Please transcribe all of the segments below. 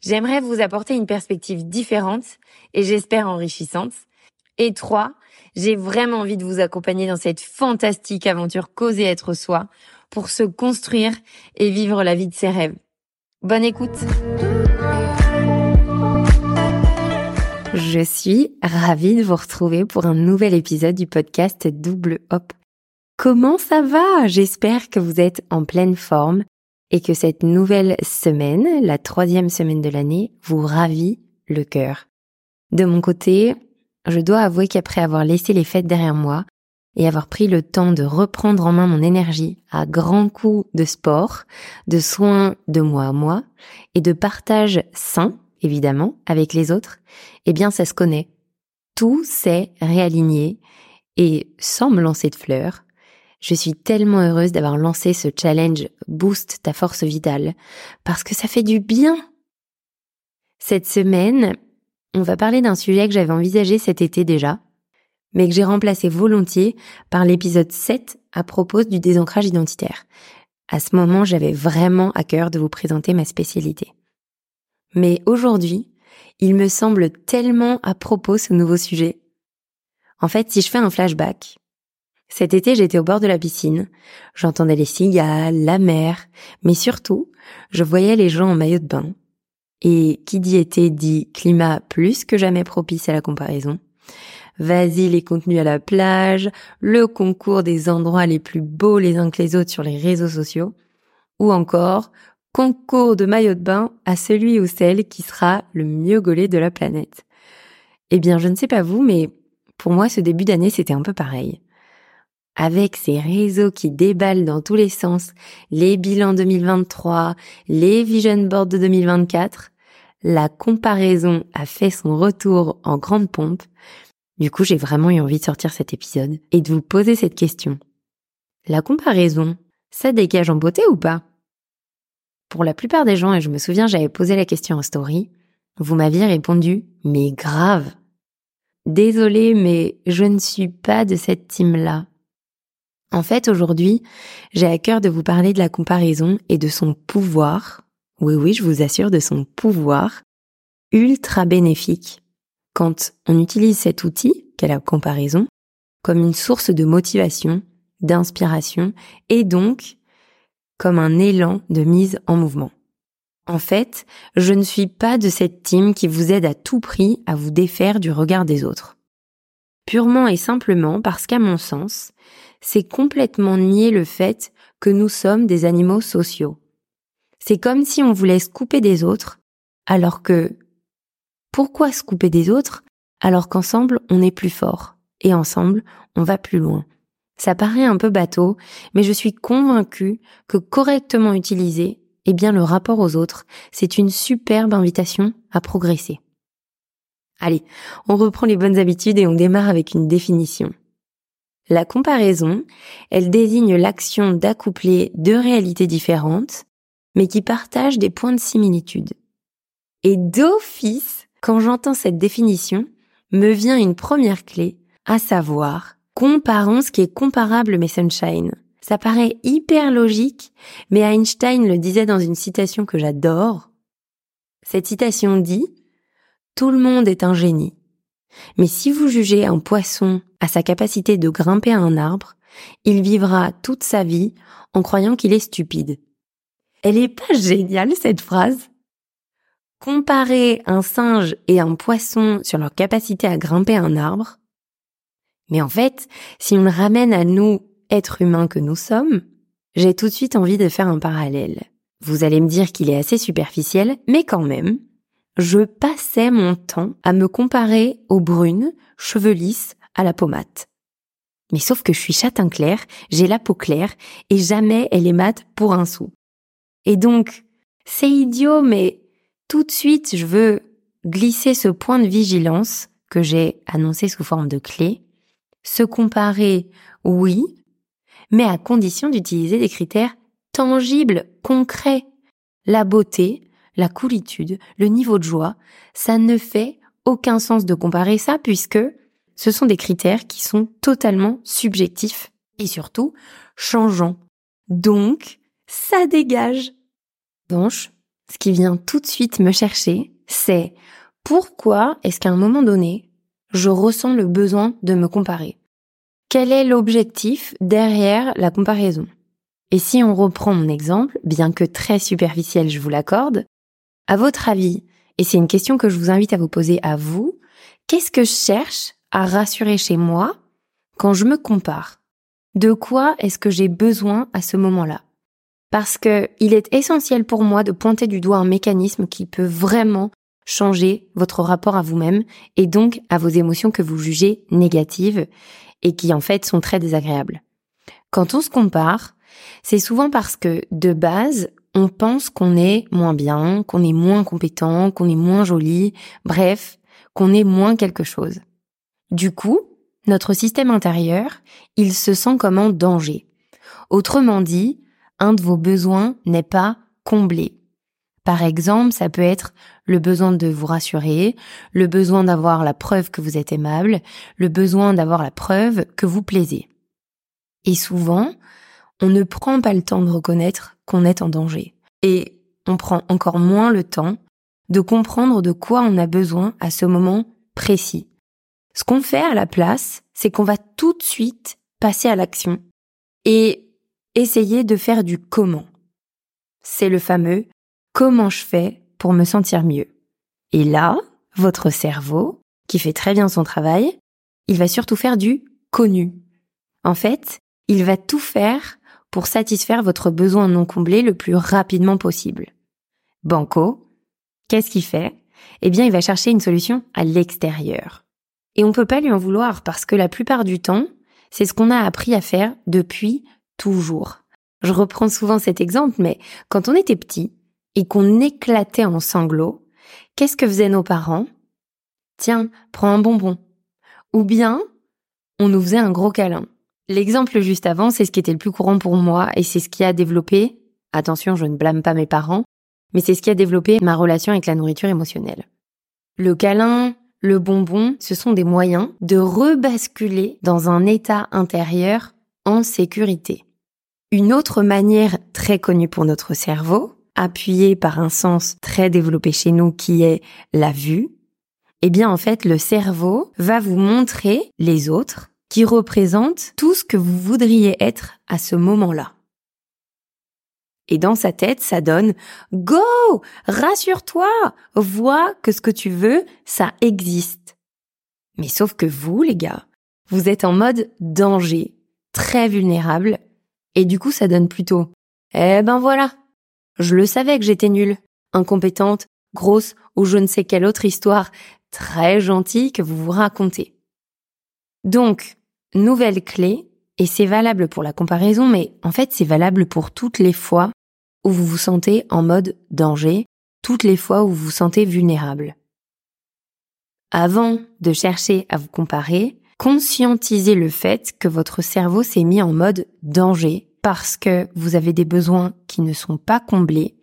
J'aimerais vous apporter une perspective différente et j'espère enrichissante. Et 3. J'ai vraiment envie de vous accompagner dans cette fantastique aventure causer être soi pour se construire et vivre la vie de ses rêves. Bonne écoute Je suis ravie de vous retrouver pour un nouvel épisode du podcast Double Hop. Comment ça va? J'espère que vous êtes en pleine forme et que cette nouvelle semaine, la troisième semaine de l'année, vous ravit le cœur. De mon côté, je dois avouer qu'après avoir laissé les fêtes derrière moi, et avoir pris le temps de reprendre en main mon énergie à grands coups de sport, de soins de moi à moi et de partage sain, évidemment, avec les autres, eh bien ça se connaît. Tout s'est réaligné et sans me lancer de fleurs, je suis tellement heureuse d'avoir lancé ce challenge Boost ta force vitale parce que ça fait du bien. Cette semaine, on va parler d'un sujet que j'avais envisagé cet été déjà, mais que j'ai remplacé volontiers par l'épisode 7 à propos du désancrage identitaire. À ce moment, j'avais vraiment à cœur de vous présenter ma spécialité. Mais aujourd'hui, il me semble tellement à propos ce nouveau sujet. En fait, si je fais un flashback, cet été j'étais au bord de la piscine, j'entendais les cigales, la mer, mais surtout, je voyais les gens en maillot de bain. Et qui dit été dit climat plus que jamais propice à la comparaison. Vas-y les contenus à la plage, le concours des endroits les plus beaux les uns que les autres sur les réseaux sociaux, ou encore concours de maillot de bain à celui ou celle qui sera le mieux gaulé de la planète. Eh bien, je ne sais pas vous, mais pour moi, ce début d'année, c'était un peu pareil. Avec ces réseaux qui déballent dans tous les sens, les bilans 2023, les vision boards de 2024, la comparaison a fait son retour en grande pompe du coup, j'ai vraiment eu envie de sortir cet épisode et de vous poser cette question. La comparaison, ça dégage en beauté ou pas? Pour la plupart des gens, et je me souviens, j'avais posé la question en story, vous m'aviez répondu, mais grave. Désolée, mais je ne suis pas de cette team-là. En fait, aujourd'hui, j'ai à cœur de vous parler de la comparaison et de son pouvoir, oui oui, je vous assure, de son pouvoir ultra bénéfique quand on utilise cet outil, qu'est la comparaison, comme une source de motivation, d'inspiration et donc comme un élan de mise en mouvement. En fait, je ne suis pas de cette team qui vous aide à tout prix à vous défaire du regard des autres. Purement et simplement parce qu'à mon sens, c'est complètement nier le fait que nous sommes des animaux sociaux. C'est comme si on voulait se couper des autres, alors que pourquoi se couper des autres alors qu'ensemble on est plus fort et ensemble on va plus loin? Ça paraît un peu bateau, mais je suis convaincue que correctement utilisé, eh bien le rapport aux autres, c'est une superbe invitation à progresser. Allez, on reprend les bonnes habitudes et on démarre avec une définition. La comparaison, elle désigne l'action d'accoupler deux réalités différentes, mais qui partagent des points de similitude. Et d'office, quand j'entends cette définition, me vient une première clé, à savoir, comparons ce qui est comparable mais sunshine. Ça paraît hyper logique, mais Einstein le disait dans une citation que j'adore. Cette citation dit Tout le monde est un génie. Mais si vous jugez un poisson à sa capacité de grimper à un arbre, il vivra toute sa vie en croyant qu'il est stupide. Elle est pas géniale cette phrase? Comparer un singe et un poisson sur leur capacité à grimper un arbre? Mais en fait, si on le ramène à nous, êtres humains que nous sommes, j'ai tout de suite envie de faire un parallèle. Vous allez me dire qu'il est assez superficiel, mais quand même, je passais mon temps à me comparer aux brunes, cheveux lisses, à la pommade. Mais sauf que je suis châtain clair, j'ai la peau claire, et jamais elle est mate pour un sou. Et donc, c'est idiot, mais tout de suite, je veux glisser ce point de vigilance que j'ai annoncé sous forme de clé. Se comparer, oui, mais à condition d'utiliser des critères tangibles, concrets. La beauté, la coolitude, le niveau de joie, ça ne fait aucun sens de comparer ça puisque ce sont des critères qui sont totalement subjectifs et surtout changeants. Donc, ça dégage. Donc, ce qui vient tout de suite me chercher, c'est pourquoi est-ce qu'à un moment donné, je ressens le besoin de me comparer? Quel est l'objectif derrière la comparaison? Et si on reprend mon exemple, bien que très superficiel, je vous l'accorde, à votre avis, et c'est une question que je vous invite à vous poser à vous, qu'est-ce que je cherche à rassurer chez moi quand je me compare De quoi est-ce que j'ai besoin à ce moment-là? Parce que il est essentiel pour moi de pointer du doigt un mécanisme qui peut vraiment changer votre rapport à vous-même et donc à vos émotions que vous jugez négatives et qui en fait sont très désagréables. Quand on se compare, c'est souvent parce que de base, on pense qu'on est moins bien, qu'on est moins compétent, qu'on est moins joli, bref, qu'on est moins quelque chose. Du coup, notre système intérieur, il se sent comme en danger. Autrement dit, un de vos besoins n'est pas comblé. Par exemple, ça peut être le besoin de vous rassurer, le besoin d'avoir la preuve que vous êtes aimable, le besoin d'avoir la preuve que vous plaisez. Et souvent, on ne prend pas le temps de reconnaître qu'on est en danger. Et on prend encore moins le temps de comprendre de quoi on a besoin à ce moment précis. Ce qu'on fait à la place, c'est qu'on va tout de suite passer à l'action et essayer de faire du comment. C'est le fameux comment je fais pour me sentir mieux. Et là, votre cerveau, qui fait très bien son travail, il va surtout faire du connu. En fait, il va tout faire pour satisfaire votre besoin non comblé le plus rapidement possible. Banco, qu'est-ce qu'il fait? Eh bien, il va chercher une solution à l'extérieur. Et on peut pas lui en vouloir parce que la plupart du temps, c'est ce qu'on a appris à faire depuis toujours. Je reprends souvent cet exemple, mais quand on était petit, et qu'on éclatait en sanglots, qu'est-ce que faisaient nos parents? Tiens, prends un bonbon. Ou bien, on nous faisait un gros câlin. L'exemple juste avant, c'est ce qui était le plus courant pour moi et c'est ce qui a développé, attention, je ne blâme pas mes parents, mais c'est ce qui a développé ma relation avec la nourriture émotionnelle. Le câlin, le bonbon, ce sont des moyens de rebasculer dans un état intérieur en sécurité. Une autre manière très connue pour notre cerveau, appuyé par un sens très développé chez nous qui est la vue, eh bien en fait le cerveau va vous montrer les autres qui représentent tout ce que vous voudriez être à ce moment-là. Et dans sa tête, ça donne Go Rassure-toi Vois que ce que tu veux, ça existe. Mais sauf que vous, les gars, vous êtes en mode danger, très vulnérable, et du coup ça donne plutôt Eh ben voilà, je le savais que j'étais nulle, incompétente, grosse ou je ne sais quelle autre histoire très gentille que vous vous racontez. Donc, nouvelle clé, et c'est valable pour la comparaison, mais en fait c'est valable pour toutes les fois vous vous sentez en mode danger, toutes les fois où vous vous sentez vulnérable. Avant de chercher à vous comparer, conscientisez le fait que votre cerveau s'est mis en mode danger parce que vous avez des besoins qui ne sont pas comblés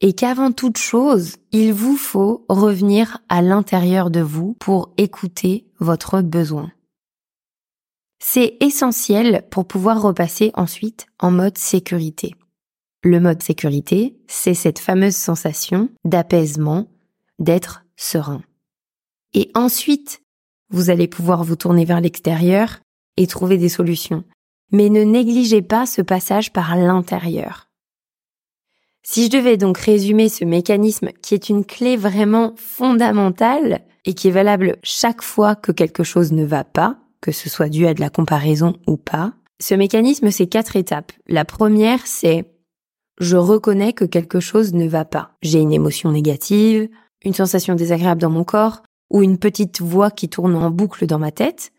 et qu'avant toute chose, il vous faut revenir à l'intérieur de vous pour écouter votre besoin. C'est essentiel pour pouvoir repasser ensuite en mode sécurité. Le mode sécurité, c'est cette fameuse sensation d'apaisement, d'être serein. Et ensuite, vous allez pouvoir vous tourner vers l'extérieur et trouver des solutions mais ne négligez pas ce passage par l'intérieur. Si je devais donc résumer ce mécanisme qui est une clé vraiment fondamentale et qui est valable chaque fois que quelque chose ne va pas, que ce soit dû à de la comparaison ou pas, ce mécanisme c'est quatre étapes. La première c'est je reconnais que quelque chose ne va pas. J'ai une émotion négative, une sensation désagréable dans mon corps ou une petite voix qui tourne en boucle dans ma tête.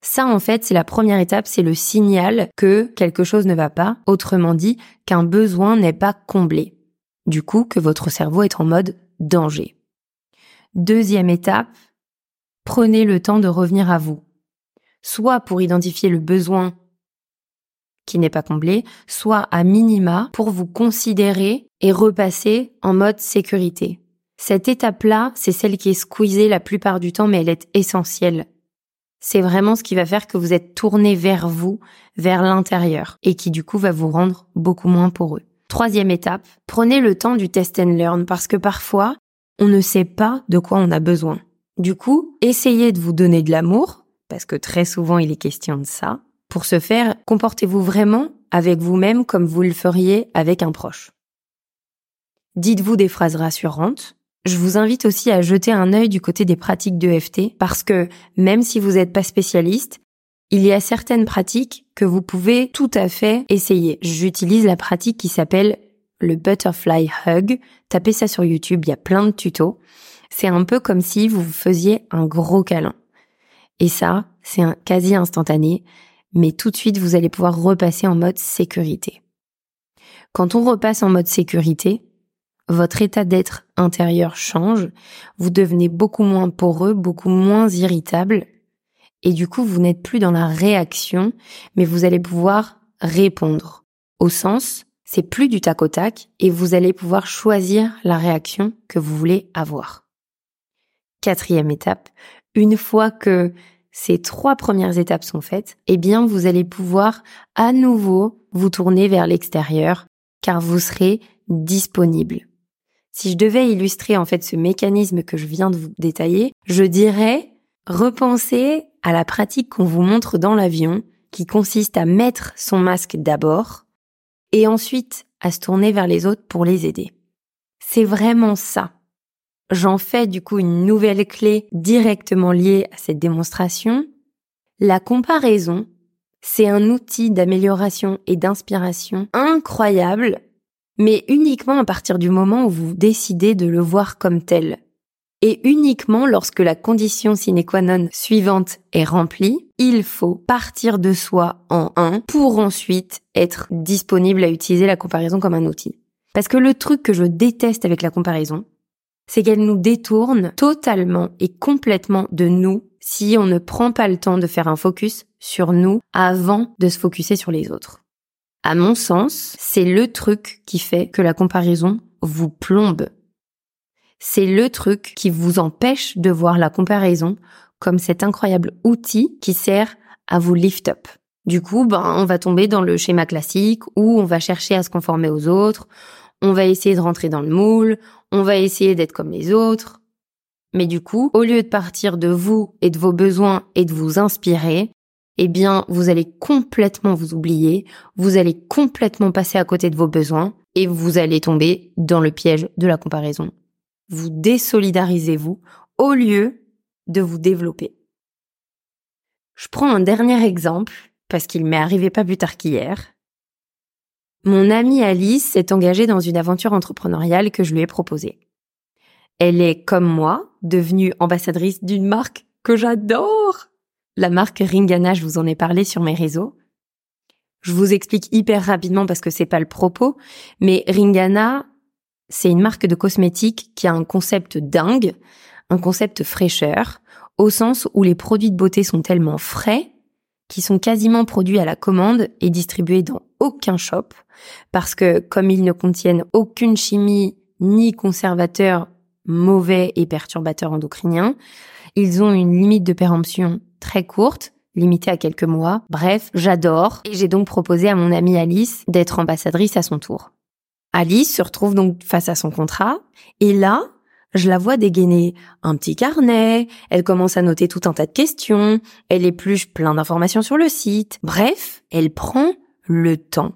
Ça, en fait, c'est la première étape, c'est le signal que quelque chose ne va pas, autrement dit, qu'un besoin n'est pas comblé. Du coup, que votre cerveau est en mode danger. Deuxième étape, prenez le temps de revenir à vous. Soit pour identifier le besoin qui n'est pas comblé, soit à minima pour vous considérer et repasser en mode sécurité. Cette étape-là, c'est celle qui est squeezée la plupart du temps, mais elle est essentielle. C'est vraiment ce qui va faire que vous êtes tourné vers vous, vers l'intérieur, et qui du coup va vous rendre beaucoup moins poreux. Troisième étape, prenez le temps du test and learn, parce que parfois, on ne sait pas de quoi on a besoin. Du coup, essayez de vous donner de l'amour, parce que très souvent il est question de ça. Pour ce faire, comportez-vous vraiment avec vous-même comme vous le feriez avec un proche. Dites-vous des phrases rassurantes. Je vous invite aussi à jeter un œil du côté des pratiques d'EFT parce que même si vous n'êtes pas spécialiste, il y a certaines pratiques que vous pouvez tout à fait essayer. J'utilise la pratique qui s'appelle le butterfly hug. Tapez ça sur YouTube, il y a plein de tutos. C'est un peu comme si vous faisiez un gros câlin. Et ça, c'est un quasi instantané, mais tout de suite, vous allez pouvoir repasser en mode sécurité. Quand on repasse en mode sécurité, votre état d'être intérieur change, vous devenez beaucoup moins poreux, beaucoup moins irritable, et du coup, vous n'êtes plus dans la réaction, mais vous allez pouvoir répondre. Au sens, c'est plus du tac au tac, et vous allez pouvoir choisir la réaction que vous voulez avoir. Quatrième étape, une fois que ces trois premières étapes sont faites, eh bien, vous allez pouvoir à nouveau vous tourner vers l'extérieur, car vous serez disponible. Si je devais illustrer en fait ce mécanisme que je viens de vous détailler, je dirais repenser à la pratique qu'on vous montre dans l'avion, qui consiste à mettre son masque d'abord et ensuite à se tourner vers les autres pour les aider. C'est vraiment ça. J'en fais du coup une nouvelle clé directement liée à cette démonstration. La comparaison, c'est un outil d'amélioration et d'inspiration incroyable, mais uniquement à partir du moment où vous décidez de le voir comme tel. Et uniquement lorsque la condition sine qua non suivante est remplie, il faut partir de soi en un pour ensuite être disponible à utiliser la comparaison comme un outil. Parce que le truc que je déteste avec la comparaison, c'est qu'elle nous détourne totalement et complètement de nous si on ne prend pas le temps de faire un focus sur nous avant de se focuser sur les autres. À mon sens, c'est le truc qui fait que la comparaison vous plombe. C'est le truc qui vous empêche de voir la comparaison comme cet incroyable outil qui sert à vous lift up. Du coup, ben, on va tomber dans le schéma classique où on va chercher à se conformer aux autres, on va essayer de rentrer dans le moule, on va essayer d'être comme les autres. Mais du coup, au lieu de partir de vous et de vos besoins et de vous inspirer, eh bien, vous allez complètement vous oublier, vous allez complètement passer à côté de vos besoins et vous allez tomber dans le piège de la comparaison. Vous désolidarisez-vous au lieu de vous développer. Je prends un dernier exemple parce qu'il m'est arrivé pas plus tard qu'hier. Mon amie Alice s'est engagée dans une aventure entrepreneuriale que je lui ai proposée. Elle est, comme moi, devenue ambassadrice d'une marque que j'adore. La marque Ringana, je vous en ai parlé sur mes réseaux. Je vous explique hyper rapidement parce que c'est pas le propos, mais Ringana, c'est une marque de cosmétiques qui a un concept dingue, un concept fraîcheur, au sens où les produits de beauté sont tellement frais qui sont quasiment produits à la commande et distribués dans aucun shop, parce que comme ils ne contiennent aucune chimie ni conservateur mauvais et perturbateur endocrinien, ils ont une limite de péremption très courte, limitée à quelques mois. Bref, j'adore et j'ai donc proposé à mon amie Alice d'être ambassadrice à son tour. Alice se retrouve donc face à son contrat et là, je la vois dégainer un petit carnet, elle commence à noter tout un tas de questions, elle épluche plein d'informations sur le site. Bref, elle prend le temps.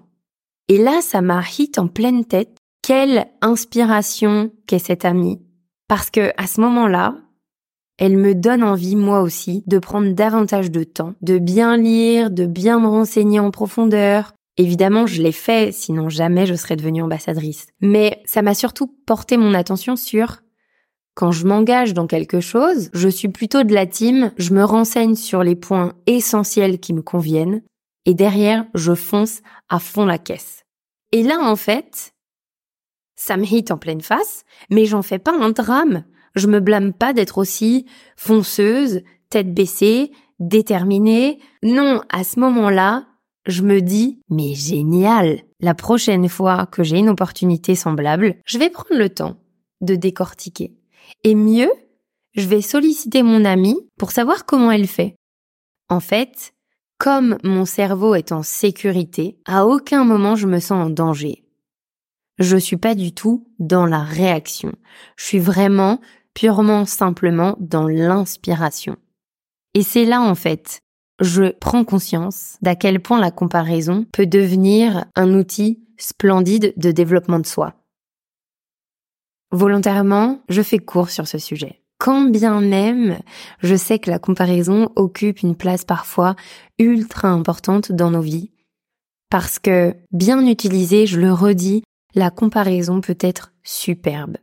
Et là, ça m'a hit en pleine tête. Quelle inspiration qu'est cette amie. Parce que à ce moment-là, elle me donne envie, moi aussi, de prendre davantage de temps, de bien lire, de bien me renseigner en profondeur. Évidemment, je l'ai fait, sinon jamais je serais devenue ambassadrice. Mais ça m'a surtout porté mon attention sur quand je m'engage dans quelque chose, je suis plutôt de la team, je me renseigne sur les points essentiels qui me conviennent, et derrière, je fonce à fond la caisse. Et là, en fait, ça me hit en pleine face, mais j'en fais pas un drame. Je me blâme pas d'être aussi fonceuse, tête baissée, déterminée. Non, à ce moment-là, je me dis, mais génial! La prochaine fois que j'ai une opportunité semblable, je vais prendre le temps de décortiquer. Et mieux, je vais solliciter mon amie pour savoir comment elle fait. En fait, comme mon cerveau est en sécurité, à aucun moment je me sens en danger. Je suis pas du tout dans la réaction. Je suis vraiment purement simplement dans l'inspiration. Et c'est là en fait, je prends conscience d'à quel point la comparaison peut devenir un outil splendide de développement de soi. Volontairement, je fais court sur ce sujet quand bien même je sais que la comparaison occupe une place parfois ultra importante dans nos vies. Parce que, bien utilisée, je le redis, la comparaison peut être superbe.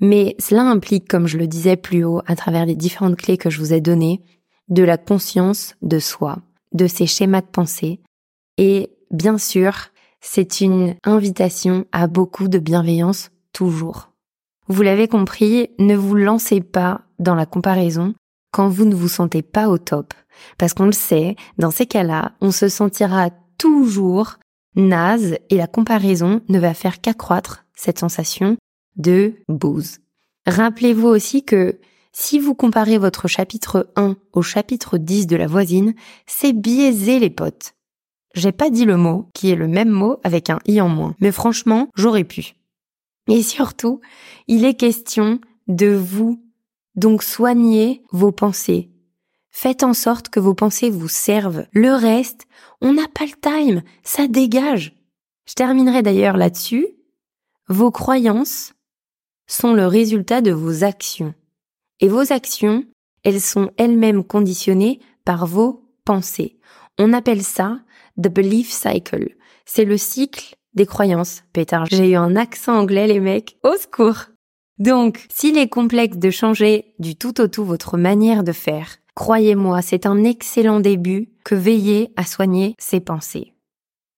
Mais cela implique, comme je le disais plus haut à travers les différentes clés que je vous ai données, de la conscience de soi, de ses schémas de pensée. Et bien sûr, c'est une invitation à beaucoup de bienveillance toujours. Vous l'avez compris, ne vous lancez pas dans la comparaison quand vous ne vous sentez pas au top. Parce qu'on le sait, dans ces cas-là, on se sentira toujours naze et la comparaison ne va faire qu'accroître cette sensation de bouse. Rappelez-vous aussi que si vous comparez votre chapitre 1 au chapitre 10 de la voisine, c'est biaisé les potes. J'ai pas dit le mot, qui est le même mot avec un i en moins. Mais franchement, j'aurais pu. Et surtout, il est question de vous. Donc soignez vos pensées. Faites en sorte que vos pensées vous servent. Le reste, on n'a pas le time, ça dégage. Je terminerai d'ailleurs là-dessus. Vos croyances sont le résultat de vos actions. Et vos actions, elles sont elles-mêmes conditionnées par vos pensées. On appelle ça the belief cycle. C'est le cycle des croyances. Pétard, j'ai eu un accent anglais les mecs. Au secours. Donc, s'il est complexe de changer du tout au tout votre manière de faire, croyez-moi, c'est un excellent début que veiller à soigner ses pensées.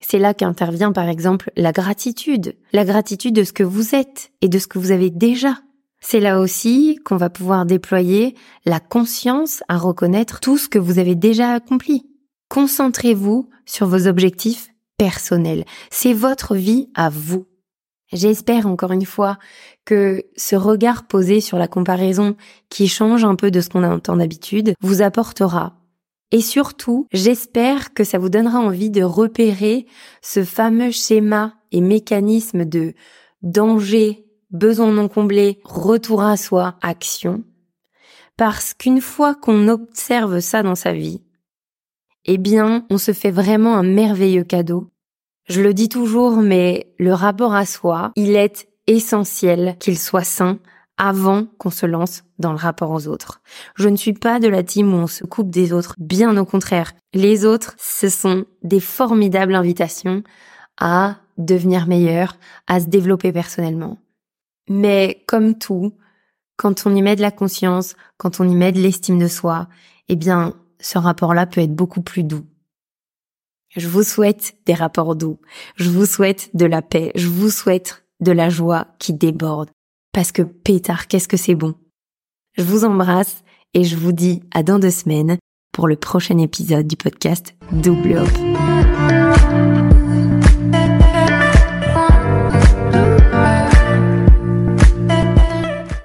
C'est là qu'intervient par exemple la gratitude, la gratitude de ce que vous êtes et de ce que vous avez déjà. C'est là aussi qu'on va pouvoir déployer la conscience à reconnaître tout ce que vous avez déjà accompli. Concentrez-vous sur vos objectifs personnel. C'est votre vie à vous. J'espère encore une fois que ce regard posé sur la comparaison qui change un peu de ce qu'on entend d'habitude vous apportera. Et surtout, j'espère que ça vous donnera envie de repérer ce fameux schéma et mécanisme de danger, besoin non comblé, retour à soi, action. Parce qu'une fois qu'on observe ça dans sa vie, eh bien, on se fait vraiment un merveilleux cadeau. Je le dis toujours, mais le rapport à soi, il est essentiel qu'il soit sain avant qu'on se lance dans le rapport aux autres. Je ne suis pas de la team où on se coupe des autres, bien au contraire. Les autres, ce sont des formidables invitations à devenir meilleur, à se développer personnellement. Mais comme tout, quand on y met de la conscience, quand on y met de l'estime de soi, eh bien, ce rapport-là peut être beaucoup plus doux. Je vous souhaite des rapports doux. Je vous souhaite de la paix. Je vous souhaite de la joie qui déborde. Parce que pétard, qu'est-ce que c'est bon? Je vous embrasse et je vous dis à dans deux semaines pour le prochain épisode du podcast Double Hop.